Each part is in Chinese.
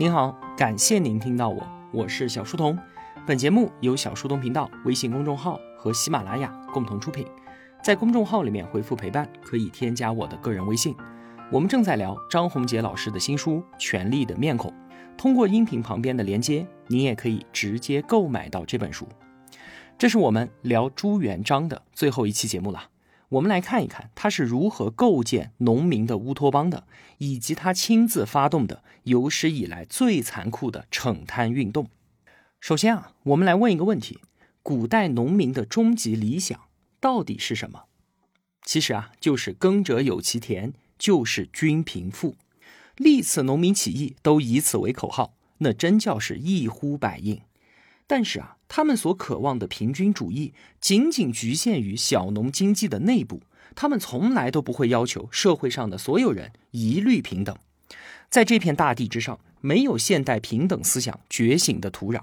您好，感谢您听到我，我是小书童。本节目由小书童频道微信公众号和喜马拉雅共同出品。在公众号里面回复“陪伴”，可以添加我的个人微信。我们正在聊张宏杰老师的新书《权力的面孔》，通过音频旁边的连接，您也可以直接购买到这本书。这是我们聊朱元璋的最后一期节目了。我们来看一看他是如何构建农民的乌托邦的，以及他亲自发动的有史以来最残酷的惩贪运动。首先啊，我们来问一个问题：古代农民的终极理想到底是什么？其实啊，就是耕者有其田，就是均贫富。历次农民起义都以此为口号，那真叫是一呼百应。但是啊，他们所渴望的平均主义仅仅局限于小农经济的内部，他们从来都不会要求社会上的所有人一律平等。在这片大地之上，没有现代平等思想觉醒的土壤，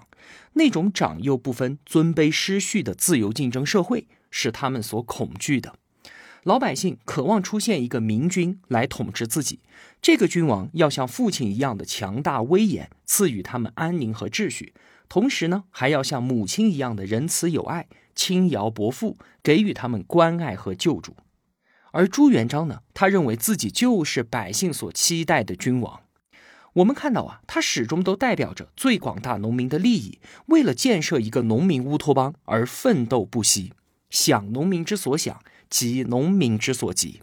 那种长幼不分、尊卑失序的自由竞争社会是他们所恐惧的。老百姓渴望出现一个明君来统治自己，这个君王要像父亲一样的强大威严，赐予他们安宁和秩序。同时呢，还要像母亲一样的仁慈有爱，轻徭薄赋，给予他们关爱和救助。而朱元璋呢，他认为自己就是百姓所期待的君王。我们看到啊，他始终都代表着最广大农民的利益，为了建设一个农民乌托邦而奋斗不息，想农民之所想，急农民之所急。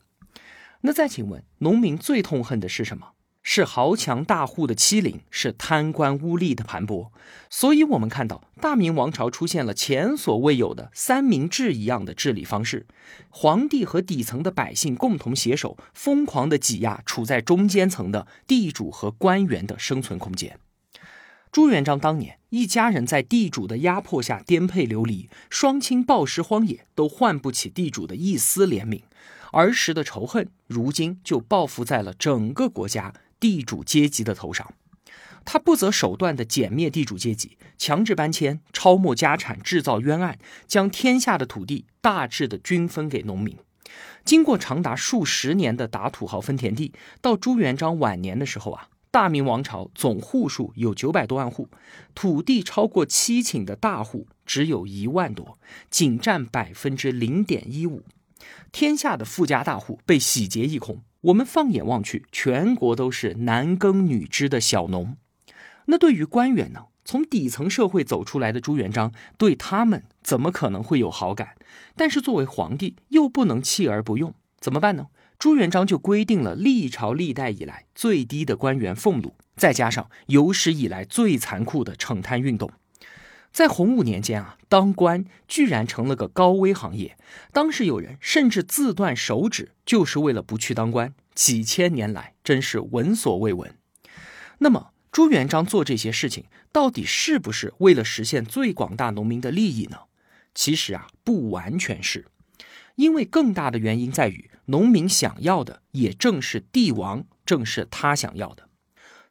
那再请问，农民最痛恨的是什么？是豪强大户的欺凌，是贪官污吏的盘剥，所以，我们看到大明王朝出现了前所未有的三明治一样的治理方式，皇帝和底层的百姓共同携手，疯狂的挤压处在中间层的地主和官员的生存空间。朱元璋当年，一家人在地主的压迫下颠沛流离，双亲暴尸荒野，都换不起地主的一丝怜悯，儿时的仇恨，如今就报复在了整个国家。地主阶级的头上，他不择手段的歼灭地主阶级，强制搬迁、抄没家产、制造冤案，将天下的土地大致的均分给农民。经过长达数十年的打土豪分田地，到朱元璋晚年的时候啊，大明王朝总户数有九百多万户，土地超过七顷的大户只有一万多，仅占百分之零点一五，天下的富家大户被洗劫一空。我们放眼望去，全国都是男耕女织的小农。那对于官员呢？从底层社会走出来的朱元璋，对他们怎么可能会有好感？但是作为皇帝，又不能弃而不用，怎么办呢？朱元璋就规定了历朝历代以来最低的官员俸禄，再加上有史以来最残酷的惩贪运动。在洪武年间啊，当官居然成了个高危行业。当时有人甚至自断手指，就是为了不去当官。几千年来，真是闻所未闻。那么，朱元璋做这些事情，到底是不是为了实现最广大农民的利益呢？其实啊，不完全是，因为更大的原因在于，农民想要的也正是帝王，正是他想要的。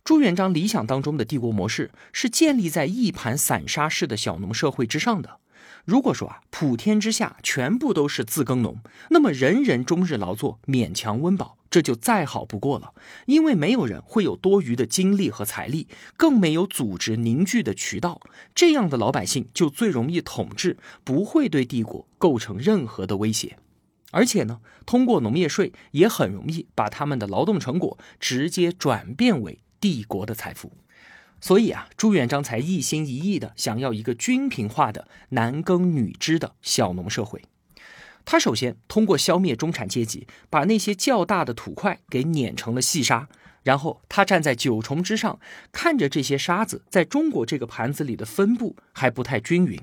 朱元璋理想当中的帝国模式是建立在一盘散沙式的小农社会之上的。如果说啊，普天之下全部都是自耕农，那么人人终日劳作，勉强温饱，这就再好不过了。因为没有人会有多余的精力和财力，更没有组织凝聚的渠道，这样的老百姓就最容易统治，不会对帝国构成任何的威胁。而且呢，通过农业税也很容易把他们的劳动成果直接转变为。帝国的财富，所以啊，朱元璋才一心一意的想要一个均平化的男耕女织的小农社会。他首先通过消灭中产阶级，把那些较大的土块给碾成了细沙，然后他站在九重之上，看着这些沙子在中国这个盘子里的分布还不太均匀。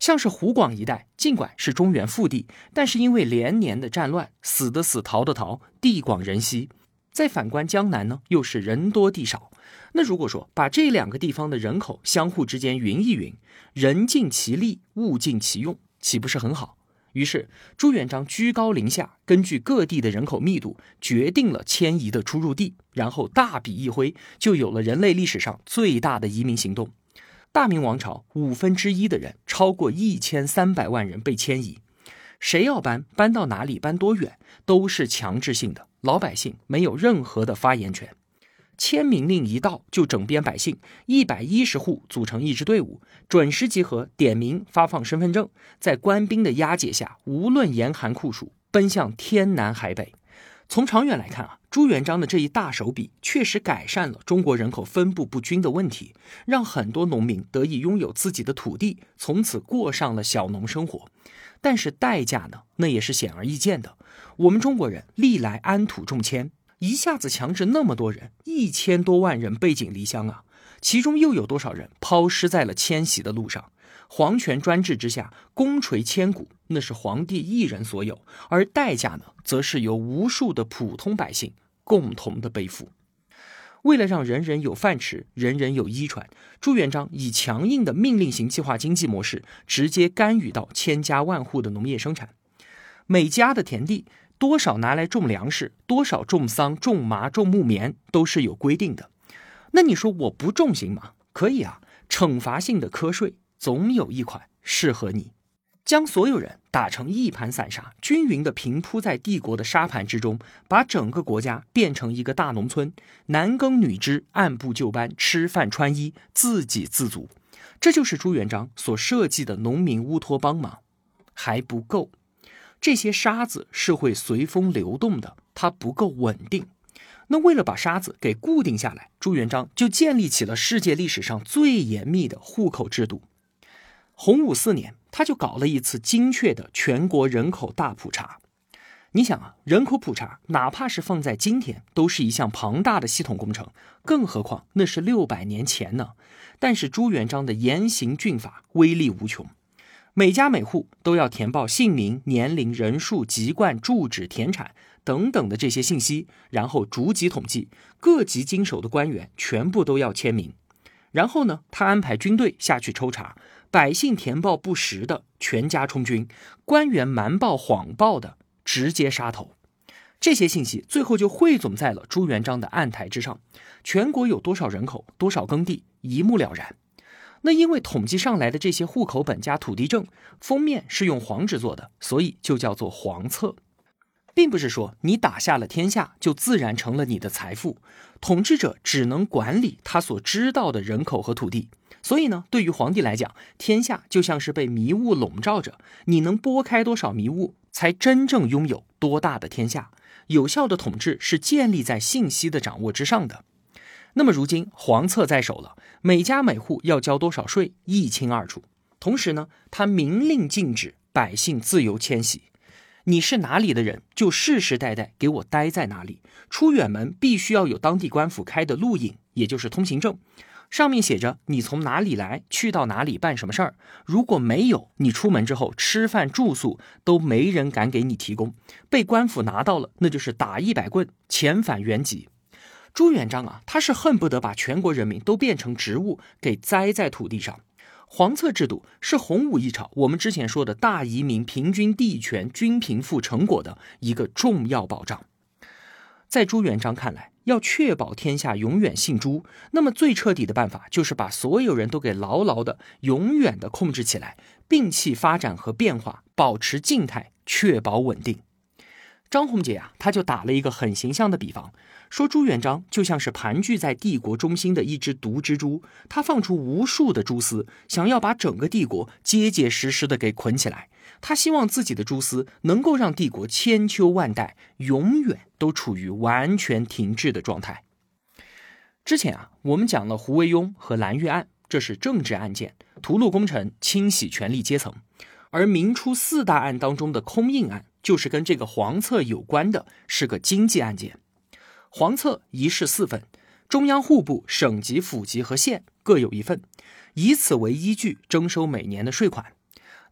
像是湖广一带，尽管是中原腹地，但是因为连年的战乱，死的死，逃的逃，地广人稀。再反观江南呢，又是人多地少。那如果说把这两个地方的人口相互之间匀一匀，人尽其力，物尽其用，岂不是很好？于是朱元璋居高临下，根据各地的人口密度，决定了迁移的出入地，然后大笔一挥，就有了人类历史上最大的移民行动。大明王朝五分之一的人，超过一千三百万人被迁移。谁要搬，搬到哪里，搬多远，都是强制性的，老百姓没有任何的发言权。签名令一到就整编百姓，一百一十户组成一支队伍，准时集合，点名发放身份证，在官兵的押解下，无论严寒酷暑，奔向天南海北。从长远来看啊，朱元璋的这一大手笔确实改善了中国人口分布不均的问题，让很多农民得以拥有自己的土地，从此过上了小农生活。但是代价呢，那也是显而易见的。我们中国人历来安土重迁，一下子强制那么多人，一千多万人背井离乡啊，其中又有多少人抛尸在了迁徙的路上？皇权专制之下，功垂千古，那是皇帝一人所有，而代价呢，则是由无数的普通百姓共同的背负。为了让人人有饭吃，人人有衣穿，朱元璋以强硬的命令型计划经济模式，直接干预到千家万户的农业生产。每家的田地多少拿来种粮食，多少种桑、种麻、种木棉，都是有规定的。那你说我不种行吗？可以啊，惩罚性的瞌税。总有一款适合你，将所有人打成一盘散沙，均匀的平铺在帝国的沙盘之中，把整个国家变成一个大农村，男耕女织，按部就班，吃饭穿衣，自给自足。这就是朱元璋所设计的农民乌托邦吗？还不够，这些沙子是会随风流动的，它不够稳定。那为了把沙子给固定下来，朱元璋就建立起了世界历史上最严密的户口制度。洪武四年，他就搞了一次精确的全国人口大普查。你想啊，人口普查哪怕是放在今天，都是一项庞大的系统工程，更何况那是六百年前呢？但是朱元璋的严刑峻法威力无穷，每家每户都要填报姓名、年龄、人数、籍贯、住址、田产等等的这些信息，然后逐级统计，各级经手的官员全部都要签名。然后呢，他安排军队下去抽查。百姓填报不实的，全家充军；官员瞒报、谎报的，直接杀头。这些信息最后就汇总在了朱元璋的案台之上。全国有多少人口、多少耕地，一目了然。那因为统计上来的这些户口本加土地证，封面是用黄纸做的，所以就叫做黄册。并不是说你打下了天下，就自然成了你的财富。统治者只能管理他所知道的人口和土地。所以呢，对于皇帝来讲，天下就像是被迷雾笼罩着，你能拨开多少迷雾，才真正拥有多大的天下。有效的统治是建立在信息的掌握之上的。那么如今皇册在手了，每家每户要交多少税一清二楚。同时呢，他明令禁止百姓自由迁徙，你是哪里的人，就世世代代给我待在哪里。出远门必须要有当地官府开的路引，也就是通行证。上面写着你从哪里来，去到哪里办什么事儿。如果没有，你出门之后吃饭住宿都没人敢给你提供。被官府拿到了，那就是打一百棍，遣返原籍。朱元璋啊，他是恨不得把全国人民都变成植物，给栽在土地上。黄册制度是洪武一朝我们之前说的大移民、平均地权、均贫富成果的一个重要保障。在朱元璋看来。要确保天下永远姓朱，那么最彻底的办法就是把所有人都给牢牢的、永远的控制起来，摒弃发展和变化，保持静态，确保稳定。张宏杰啊，他就打了一个很形象的比方，说朱元璋就像是盘踞在帝国中心的一只毒蜘蛛，他放出无数的蛛丝，想要把整个帝国结结实实的给捆起来。他希望自己的蛛丝能够让帝国千秋万代永远都处于完全停滞的状态。之前啊，我们讲了胡惟庸和蓝月案，这是政治案件，屠戮功臣，清洗权力阶层。而明初四大案当中的空印案，就是跟这个黄册有关的，是个经济案件。黄册一式四份，中央户部、省级、府级和县各有一份，以此为依据征收每年的税款。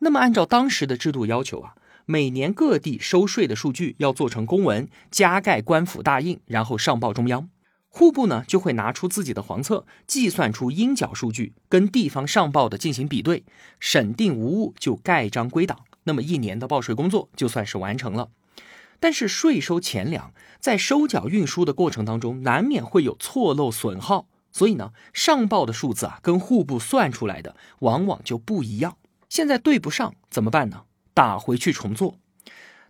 那么，按照当时的制度要求啊，每年各地收税的数据要做成公文，加盖官府大印，然后上报中央。户部呢就会拿出自己的黄册，计算出应缴数据，跟地方上报的进行比对，审定无误就盖章归档。那么一年的报税工作就算是完成了。但是税收钱粮在收缴运输的过程当中，难免会有错漏损耗，所以呢，上报的数字啊，跟户部算出来的往往就不一样。现在对不上怎么办呢？打回去重做。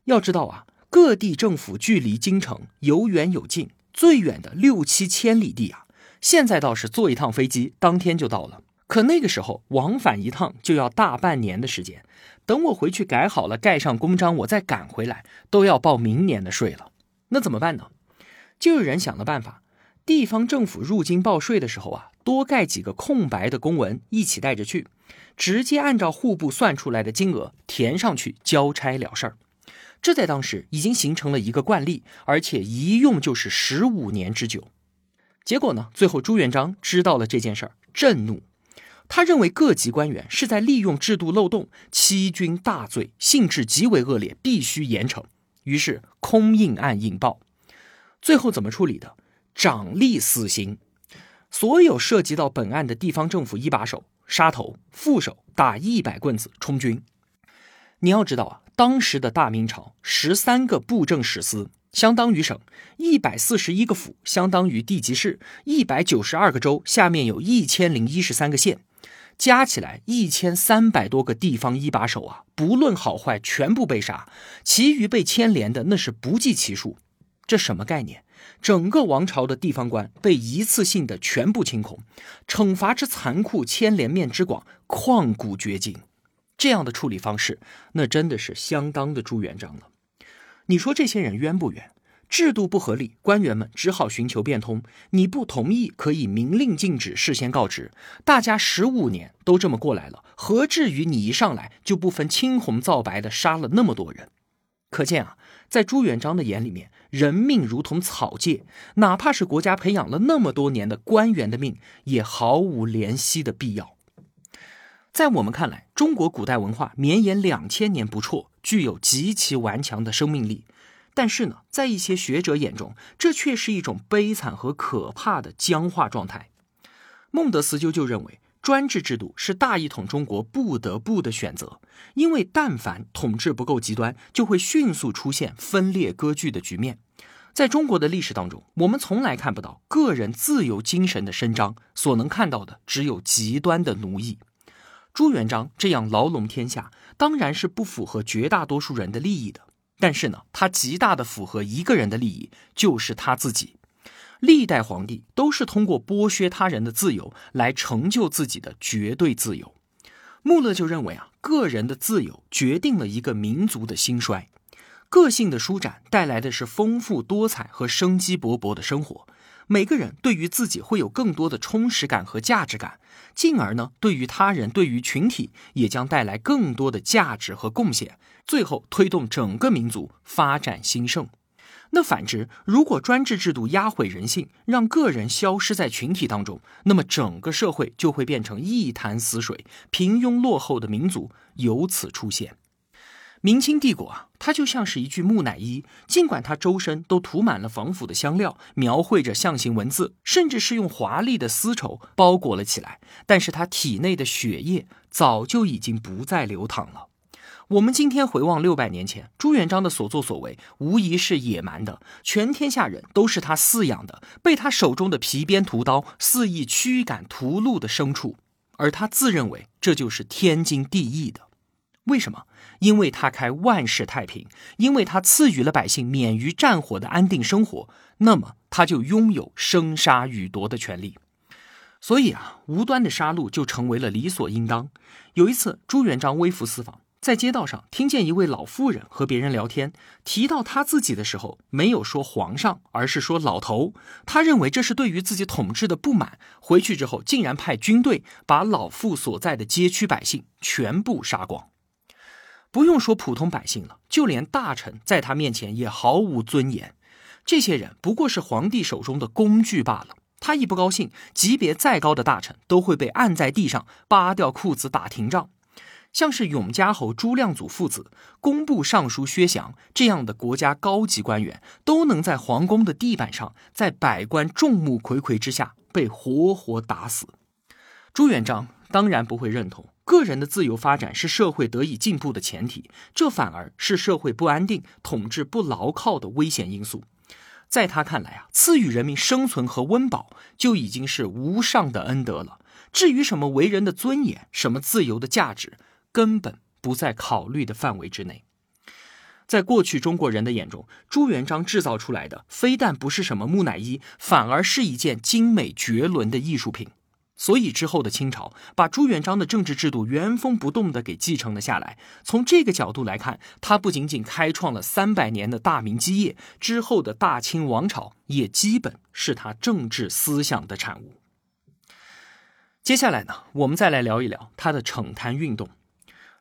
要知道啊，各地政府距离京城有远有近，最远的六七千里地啊。现在倒是坐一趟飞机，当天就到了。可那个时候往返一趟就要大半年的时间，等我回去改好了，盖上公章，我再赶回来，都要报明年的税了。那怎么办呢？就有人想了办法，地方政府入京报税的时候啊，多盖几个空白的公文，一起带着去，直接按照户部算出来的金额填上去，交差了事儿。这在当时已经形成了一个惯例，而且一用就是十五年之久。结果呢，最后朱元璋知道了这件事儿，震怒。他认为各级官员是在利用制度漏洞，欺君大罪，性质极为恶劣，必须严惩。于是空印案引爆，最后怎么处理的？掌立死刑，所有涉及到本案的地方政府一把手杀头，副手打一百棍子充军。你要知道啊，当时的大明朝十三个布政使司相当于省，一百四十一个府相当于地级市，一百九十二个州下面有一千零一十三个县。加起来一千三百多个地方一把手啊，不论好坏，全部被杀，其余被牵连的那是不计其数。这什么概念？整个王朝的地方官被一次性的全部清空，惩罚之残酷，牵连面之广，旷古绝今。这样的处理方式，那真的是相当的朱元璋了。你说这些人冤不冤？制度不合理，官员们只好寻求变通。你不同意，可以明令禁止，事先告知。大家十五年都这么过来了，何至于你一上来就不分青红皂白的杀了那么多人？可见啊，在朱元璋的眼里面，人命如同草芥，哪怕是国家培养了那么多年的官员的命，也毫无怜惜的必要。在我们看来，中国古代文化绵延两千年不辍，具有极其顽强的生命力。但是呢，在一些学者眼中，这却是一种悲惨和可怕的僵化状态。孟德斯鸠就认为，专制制度是大一统中国不得不的选择，因为但凡统治不够极端，就会迅速出现分裂割据的局面。在中国的历史当中，我们从来看不到个人自由精神的伸张，所能看到的只有极端的奴役。朱元璋这样牢笼天下，当然是不符合绝大多数人的利益的。但是呢，他极大的符合一个人的利益，就是他自己。历代皇帝都是通过剥削他人的自由来成就自己的绝对自由。穆勒就认为啊，个人的自由决定了一个民族的兴衰，个性的舒展带来的是丰富多彩和生机勃勃的生活。每个人对于自己会有更多的充实感和价值感，进而呢，对于他人、对于群体也将带来更多的价值和贡献，最后推动整个民族发展兴盛。那反之，如果专制制度压毁人性，让个人消失在群体当中，那么整个社会就会变成一潭死水，平庸落后的民族由此出现。明清帝国啊，它就像是一具木乃伊，尽管它周身都涂满了防腐的香料，描绘着象形文字，甚至是用华丽的丝绸包裹了起来，但是它体内的血液早就已经不再流淌了。我们今天回望六百年前，朱元璋的所作所为，无疑是野蛮的，全天下人都是他饲养的，被他手中的皮鞭屠刀肆意驱赶屠戮的牲畜，而他自认为这就是天经地义的。为什么？因为他开万世太平，因为他赐予了百姓免于战火的安定生活，那么他就拥有生杀予夺的权利。所以啊，无端的杀戮就成为了理所应当。有一次，朱元璋微服私访，在街道上听见一位老妇人和别人聊天，提到他自己的时候，没有说皇上，而是说老头。他认为这是对于自己统治的不满。回去之后，竟然派军队把老妇所在的街区百姓全部杀光。不用说普通百姓了，就连大臣在他面前也毫无尊严。这些人不过是皇帝手中的工具罢了。他一不高兴，级别再高的大臣都会被按在地上，扒掉裤子打廷杖。像是永嘉侯朱亮祖父子、工部尚书薛祥这样的国家高级官员，都能在皇宫的地板上，在百官众目睽睽之下被活活打死。朱元璋当然不会认同。个人的自由发展是社会得以进步的前提，这反而是社会不安定、统治不牢靠的危险因素。在他看来啊，赐予人民生存和温饱就已经是无上的恩德了。至于什么为人的尊严、什么自由的价值，根本不在考虑的范围之内。在过去中国人的眼中，朱元璋制造出来的非但不是什么木乃伊，反而是一件精美绝伦的艺术品。所以之后的清朝把朱元璋的政治制度原封不动的给继承了下来。从这个角度来看，他不仅仅开创了三百年的大明基业，之后的大清王朝也基本是他政治思想的产物。接下来呢，我们再来聊一聊他的惩贪运动。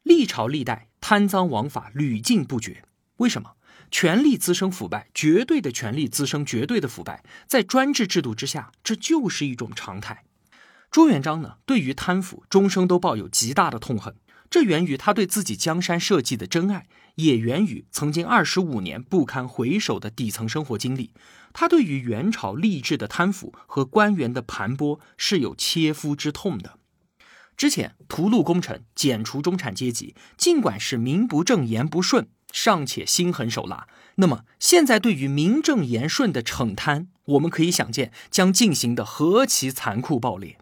历朝历代贪赃枉法屡禁不绝，为什么？权力滋生腐败，绝对的权力滋生绝对的腐败，在专制制度之下，这就是一种常态。朱元璋呢，对于贪腐终生都抱有极大的痛恨，这源于他对自己江山社稷的真爱，也源于曾经二十五年不堪回首的底层生活经历。他对于元朝吏治的贪腐和官员的盘剥是有切肤之痛的。之前屠戮功臣、剪除中产阶级，尽管是名不正言不顺，尚且心狠手辣。那么现在对于名正言顺的惩贪，我们可以想见将进行的何其残酷暴烈。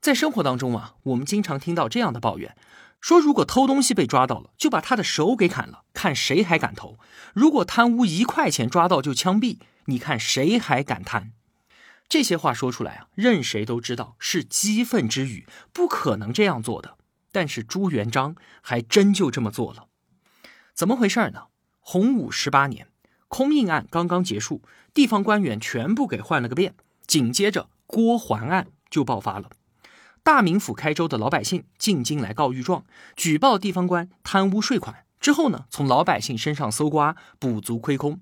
在生活当中啊，我们经常听到这样的抱怨：说如果偷东西被抓到了，就把他的手给砍了，看谁还敢偷；如果贪污一块钱抓到就枪毙，你看谁还敢贪。这些话说出来啊，任谁都知道是激愤之语，不可能这样做的。但是朱元璋还真就这么做了，怎么回事呢？洪武十八年，空印案刚刚结束，地方官员全部给换了个遍，紧接着郭桓案就爆发了。大名府开州的老百姓进京来告御状，举报地方官贪污税款，之后呢，从老百姓身上搜刮，补足亏空。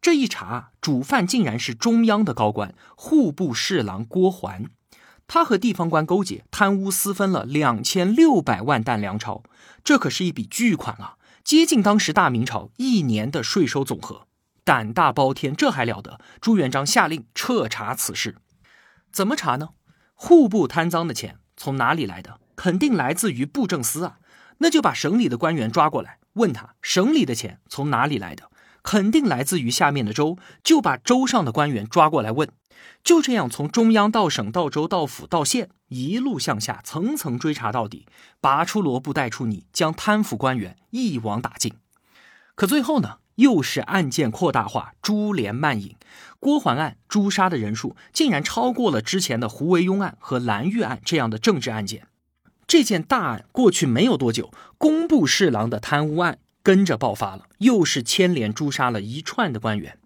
这一查，主犯竟然是中央的高官，户部侍郎郭桓。他和地方官勾结，贪污私分了两千六百万担粮钞，这可是一笔巨款啊，接近当时大明朝一年的税收总和。胆大包天，这还了得！朱元璋下令彻查此事。怎么查呢？户部贪赃的钱从哪里来的？肯定来自于布政司啊。那就把省里的官员抓过来，问他省里的钱从哪里来的。肯定来自于下面的州，就把州上的官员抓过来问。就这样，从中央到省到州到府到县，一路向下，层层追查到底，拔出萝卜带出泥，将贪腐官员一网打尽。可最后呢，又是案件扩大化，株连漫引。郭桓案诛杀的人数竟然超过了之前的胡惟庸案和蓝玉案这样的政治案件。这件大案过去没有多久，工部侍郎的贪污案。跟着爆发了，又是牵连诛杀了一串的官员，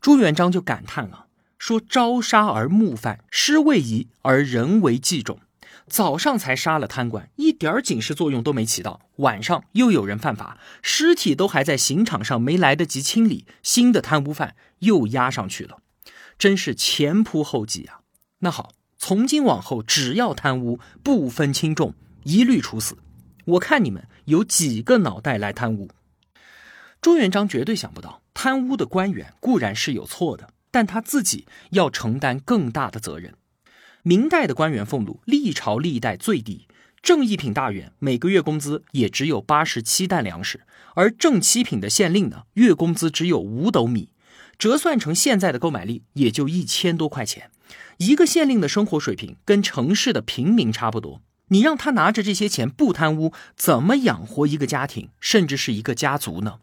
朱元璋就感叹了，说：“朝杀而暮犯，尸位移而人为祭种。早上才杀了贪官，一点警示作用都没起到；晚上又有人犯法，尸体都还在刑场上，没来得及清理，新的贪污犯又压上去了，真是前仆后继啊！那好，从今往后，只要贪污，不分轻重，一律处死。我看你们。”有几个脑袋来贪污？朱元璋绝对想不到，贪污的官员固然是有错的，但他自己要承担更大的责任。明代的官员俸禄历朝历代最低，正一品大员每个月工资也只有八十七担粮食，而正七品的县令呢，月工资只有五斗米，折算成现在的购买力也就一千多块钱。一个县令的生活水平跟城市的平民差不多。你让他拿着这些钱不贪污，怎么养活一个家庭，甚至是一个家族呢？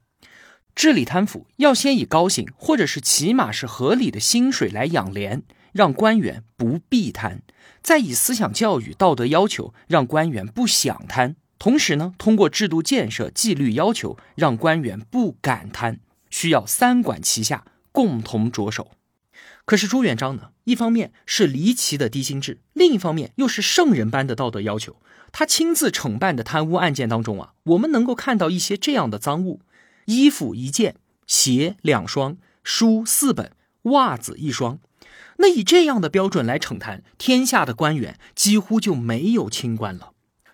治理贪腐要先以高薪，或者是起码是合理的薪水来养廉，让官员不必贪；再以思想教育、道德要求让官员不想贪，同时呢，通过制度建设、纪律要求让官员不敢贪，需要三管齐下，共同着手。可是朱元璋呢？一方面是离奇的低薪制，另一方面又是圣人般的道德要求。他亲自惩办的贪污案件当中啊，我们能够看到一些这样的赃物：衣服一件，鞋两双，书四本，袜子一双。那以这样的标准来惩贪，天下的官员几乎就没有清官了。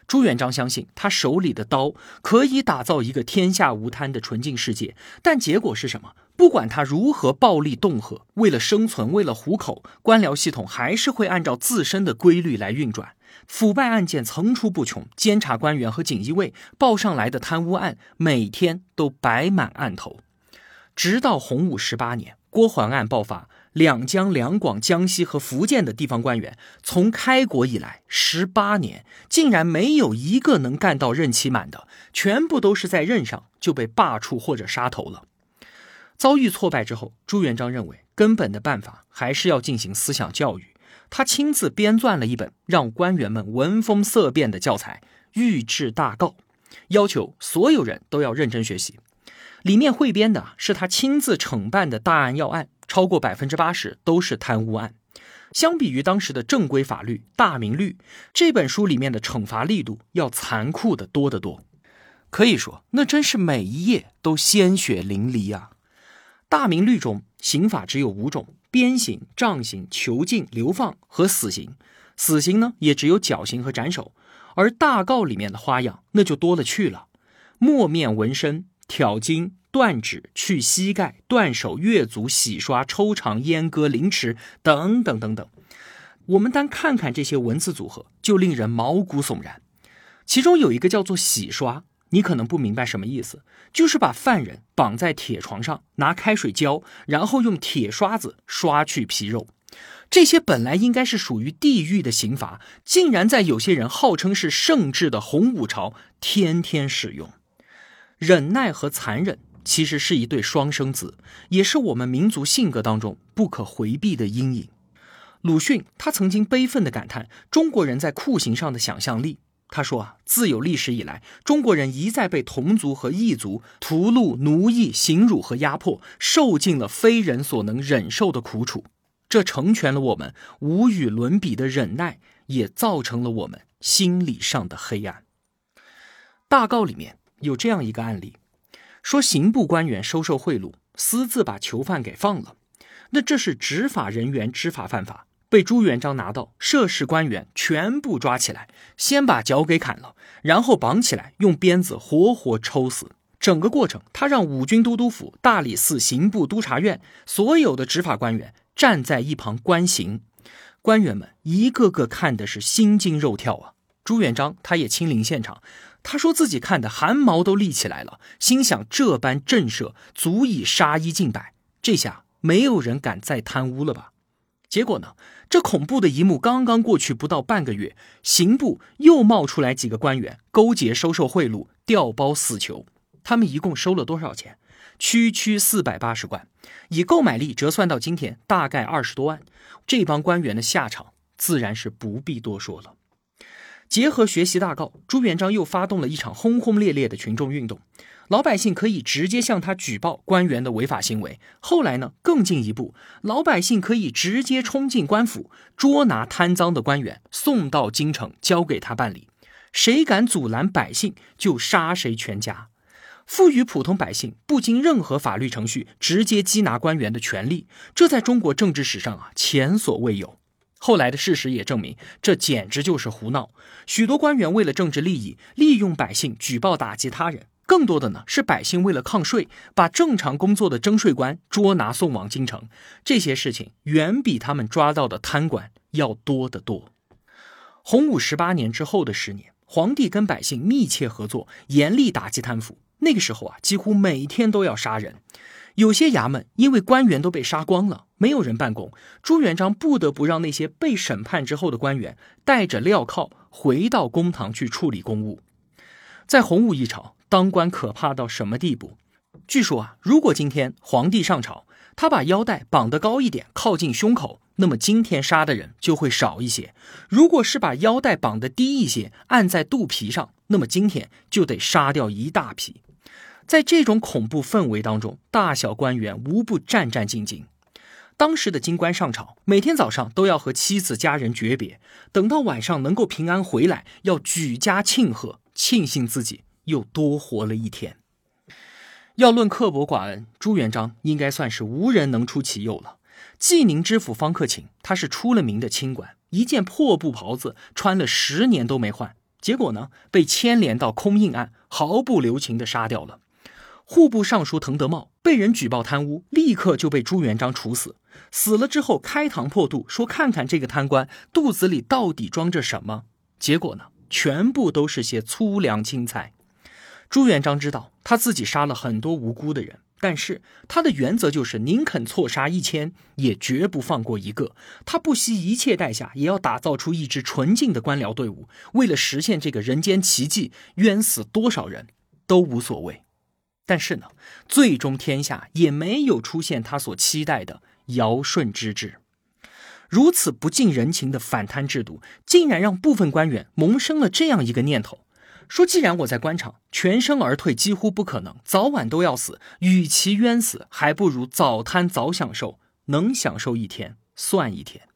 朱元璋相信他手里的刀可以打造一个天下无贪的纯净世界，但结果是什么？不管他如何暴力恫吓，为了生存，为了糊口，官僚系统还是会按照自身的规律来运转。腐败案件层出不穷，监察官员和锦衣卫报上来的贪污案，每天都摆满案头。直到洪武十八年，郭桓案爆发，两江两广、江西和福建的地方官员，从开国以来十八年，竟然没有一个能干到任期满的，全部都是在任上就被罢黜或者杀头了。遭遇挫败之后，朱元璋认为根本的办法还是要进行思想教育。他亲自编撰了一本让官员们闻风色变的教材《御制大诰》，要求所有人都要认真学习。里面汇编的是他亲自惩办的大案要案，超过百分之八十都是贪污案。相比于当时的正规法律《大明律》，这本书里面的惩罚力度要残酷的多得多。可以说，那真是每一页都鲜血淋漓啊！大明律中刑法只有五种：鞭刑、杖刑、囚禁、流放和死刑。死刑呢，也只有绞刑和斩首。而大诰里面的花样那就多了去了：墨面纹身、挑筋、断指、去膝盖、断手、越足、洗刷、抽肠、阉割、凌迟等等等等。我们单看看这些文字组合，就令人毛骨悚然。其中有一个叫做洗刷。你可能不明白什么意思，就是把犯人绑在铁床上，拿开水浇，然后用铁刷子刷去皮肉。这些本来应该是属于地狱的刑罚，竟然在有些人号称是圣治的洪武朝天天使用。忍耐和残忍其实是一对双生子，也是我们民族性格当中不可回避的阴影。鲁迅他曾经悲愤地感叹中国人在酷刑上的想象力。他说啊，自有历史以来，中国人一再被同族和异族屠戮、奴役、刑辱和压迫，受尽了非人所能忍受的苦楚。这成全了我们无与伦比的忍耐，也造成了我们心理上的黑暗。大告里面有这样一个案例，说刑部官员收受贿赂，私自把囚犯给放了，那这是执法人员知法犯法。被朱元璋拿到，涉事官员全部抓起来，先把脚给砍了，然后绑起来，用鞭子活活抽死。整个过程，他让五军都督府、大理寺、刑部、督察院所有的执法官员站在一旁观刑。官员们一个个看的是心惊肉跳啊！朱元璋他也亲临现场，他说自己看的汗毛都立起来了，心想这般震慑，足以杀一儆百。这下没有人敢再贪污了吧？结果呢？这恐怖的一幕刚刚过去不到半个月，刑部又冒出来几个官员，勾结收受贿赂、调包死囚。他们一共收了多少钱？区区四百八十贯，以购买力折算到今天，大概二十多万。这帮官员的下场自然是不必多说了。结合学习大告，朱元璋又发动了一场轰轰烈烈的群众运动。老百姓可以直接向他举报官员的违法行为。后来呢，更进一步，老百姓可以直接冲进官府，捉拿贪赃的官员，送到京城交给他办理。谁敢阻拦百姓，就杀谁全家。赋予普通百姓不经任何法律程序直接缉拿官员的权利，这在中国政治史上啊前所未有。后来的事实也证明，这简直就是胡闹。许多官员为了政治利益，利用百姓举报打击他人。更多的呢是百姓为了抗税，把正常工作的征税官捉拿送往京城。这些事情远比他们抓到的贪官要多得多。洪武十八年之后的十年，皇帝跟百姓密切合作，严厉打击贪腐。那个时候啊，几乎每天都要杀人。有些衙门因为官员都被杀光了，没有人办公，朱元璋不得不让那些被审判之后的官员带着镣铐回到公堂去处理公务。在洪武一朝。当官可怕到什么地步？据说啊，如果今天皇帝上朝，他把腰带绑得高一点，靠近胸口，那么今天杀的人就会少一些；如果是把腰带绑得低一些，按在肚皮上，那么今天就得杀掉一大批。在这种恐怖氛围当中，大小官员无不战战兢兢。当时的京官上朝，每天早上都要和妻子家人诀别，等到晚上能够平安回来，要举家庆贺，庆幸自己。又多活了一天。要论刻薄寡恩，朱元璋应该算是无人能出其右了。济宁知府方克勤，他是出了名的清官，一件破布袍子穿了十年都没换，结果呢，被牵连到空印案，毫不留情的杀掉了。户部尚书滕德茂被人举报贪污，立刻就被朱元璋处死。死了之后，开膛破肚说：“看看这个贪官肚子里到底装着什么？”结果呢，全部都是些粗粮青菜。朱元璋知道他自己杀了很多无辜的人，但是他的原则就是宁肯错杀一千，也绝不放过一个。他不惜一切代价，也要打造出一支纯净的官僚队伍。为了实现这个人间奇迹，冤死多少人都无所谓。但是呢，最终天下也没有出现他所期待的尧舜之治。如此不近人情的反贪制度，竟然让部分官员萌生了这样一个念头。说，既然我在官场全身而退几乎不可能，早晚都要死，与其冤死，还不如早贪早享受，能享受一天算一天。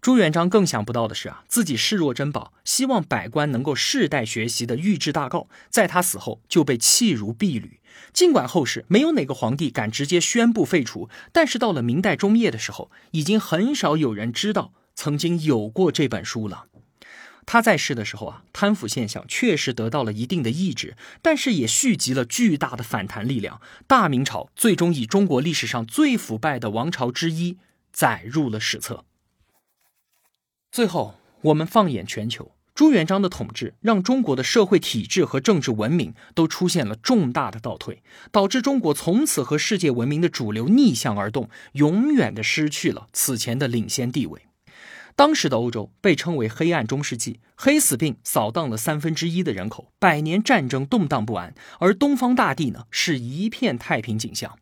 朱元璋更想不到的是啊，自己视若珍宝，希望百官能够世代学习的御制大诰，在他死后就被弃如敝履。尽管后世没有哪个皇帝敢直接宣布废除，但是到了明代中叶的时候，已经很少有人知道曾经有过这本书了。他在世的时候啊，贪腐现象确实得到了一定的抑制，但是也蓄积了巨大的反弹力量。大明朝最终以中国历史上最腐败的王朝之一载入了史册。最后，我们放眼全球，朱元璋的统治让中国的社会体制和政治文明都出现了重大的倒退，导致中国从此和世界文明的主流逆向而动，永远的失去了此前的领先地位。当时的欧洲被称为黑暗中世纪，黑死病扫荡了三分之一的人口，百年战争动荡不安，而东方大地呢是一片太平景象。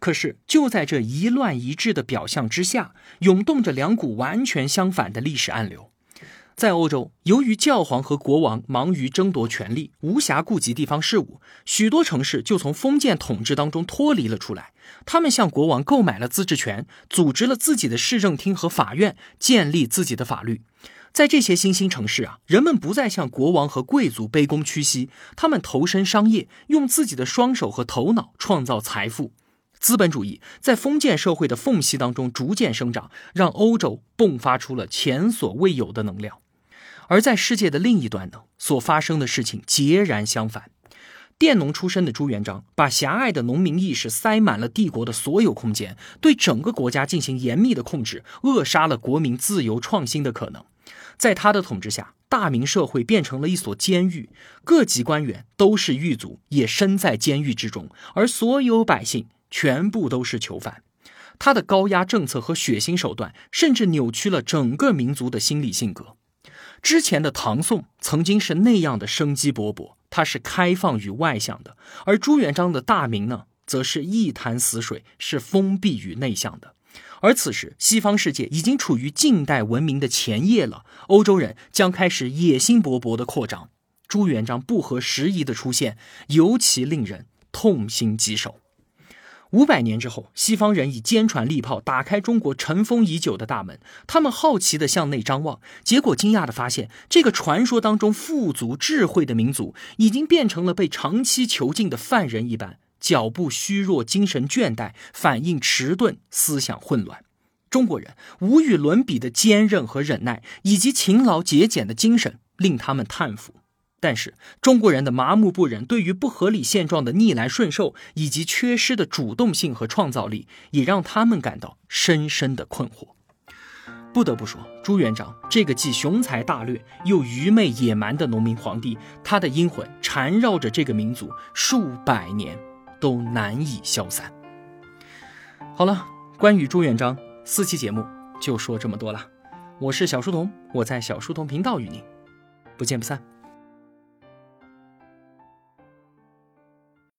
可是就在这一乱一治的表象之下，涌动着两股完全相反的历史暗流。在欧洲，由于教皇和国王忙于争夺权力，无暇顾及地方事务，许多城市就从封建统治当中脱离了出来。他们向国王购买了自治权，组织了自己的市政厅和法院，建立自己的法律。在这些新兴城市啊，人们不再向国王和贵族卑躬屈膝，他们投身商业，用自己的双手和头脑创造财富。资本主义在封建社会的缝隙当中逐渐生长，让欧洲迸发出了前所未有的能量。而在世界的另一端呢，所发生的事情截然相反。佃农出身的朱元璋，把狭隘的农民意识塞满了帝国的所有空间，对整个国家进行严密的控制，扼杀了国民自由创新的可能。在他的统治下，大明社会变成了一所监狱，各级官员都是狱卒，也身在监狱之中，而所有百姓全部都是囚犯。他的高压政策和血腥手段，甚至扭曲了整个民族的心理性格。之前的唐宋曾经是那样的生机勃勃，它是开放与外向的；而朱元璋的大明呢，则是一潭死水，是封闭与内向的。而此时，西方世界已经处于近代文明的前夜了，欧洲人将开始野心勃勃的扩张。朱元璋不合时宜的出现，尤其令人痛心疾首。五百年之后，西方人以坚船利炮打开中国尘封已久的大门。他们好奇地向内张望，结果惊讶地发现，这个传说当中富足智慧的民族，已经变成了被长期囚禁的犯人一般，脚步虚弱，精神倦怠，反应迟钝，思想混乱。中国人无与伦比的坚韧和忍耐，以及勤劳节俭的精神，令他们叹服。但是中国人的麻木不仁，对于不合理现状的逆来顺受，以及缺失的主动性和创造力，也让他们感到深深的困惑。不得不说，朱元璋这个既雄才大略又愚昧野蛮的农民皇帝，他的阴魂缠绕着这个民族数百年，都难以消散。好了，关于朱元璋四期节目就说这么多了。我是小书童，我在小书童频道与您不见不散。